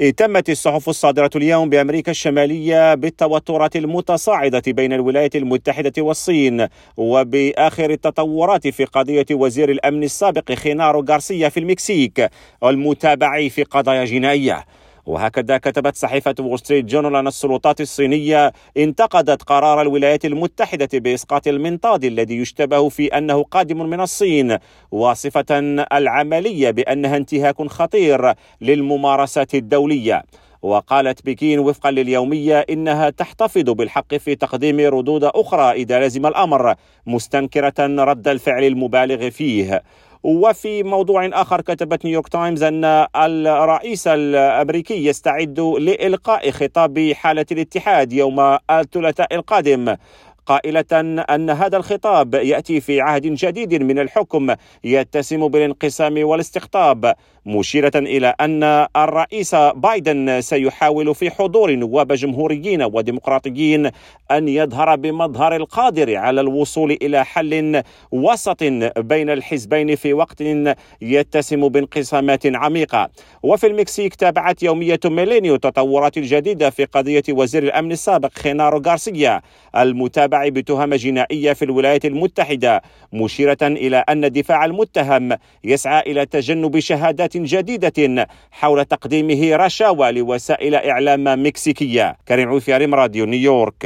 اهتمت الصحف الصادرة اليوم بأمريكا الشمالية بالتوترات المتصاعدة بين الولايات المتحدة والصين وبآخر التطورات في قضية وزير الأمن السابق خينارو غارسيا في المكسيك المتابع في قضايا جنائية. وهكذا كتبت صحيفة وول ستريت جورنال أن السلطات الصينية انتقدت قرار الولايات المتحدة بإسقاط المنطاد الذي يشتبه في أنه قادم من الصين واصفة العملية بأنها انتهاك خطير للممارسات الدولية. وقالت بكين وفقا لليومية إنها تحتفظ بالحق في تقديم ردود أخرى إذا لزم الأمر مستنكرة رد الفعل المبالغ فيه. وفي موضوع آخر كتبت نيويورك تايمز أن الرئيس الأمريكي يستعد لإلقاء خطاب حالة الاتحاد يوم الثلاثاء القادم. قائلة أن هذا الخطاب يأتي في عهد جديد من الحكم يتسم بالانقسام والاستقطاب مشيرة إلى أن الرئيس بايدن سيحاول في حضور نواب جمهوريين وديمقراطيين أن يظهر بمظهر القادر على الوصول إلى حل وسط بين الحزبين في وقت يتسم بانقسامات عميقة. وفي المكسيك تابعت يومية ميلينيو التطورات الجديدة في قضية وزير الأمن السابق خينارو غارسيا بتهم جنائية في الولايات المتحدة مشيرة إلى أن دفاع المتهم يسعى إلى تجنب شهادات جديدة حول تقديمه رشاوى لوسائل إعلام مكسيكية. كريم عوفي راديو نيويورك.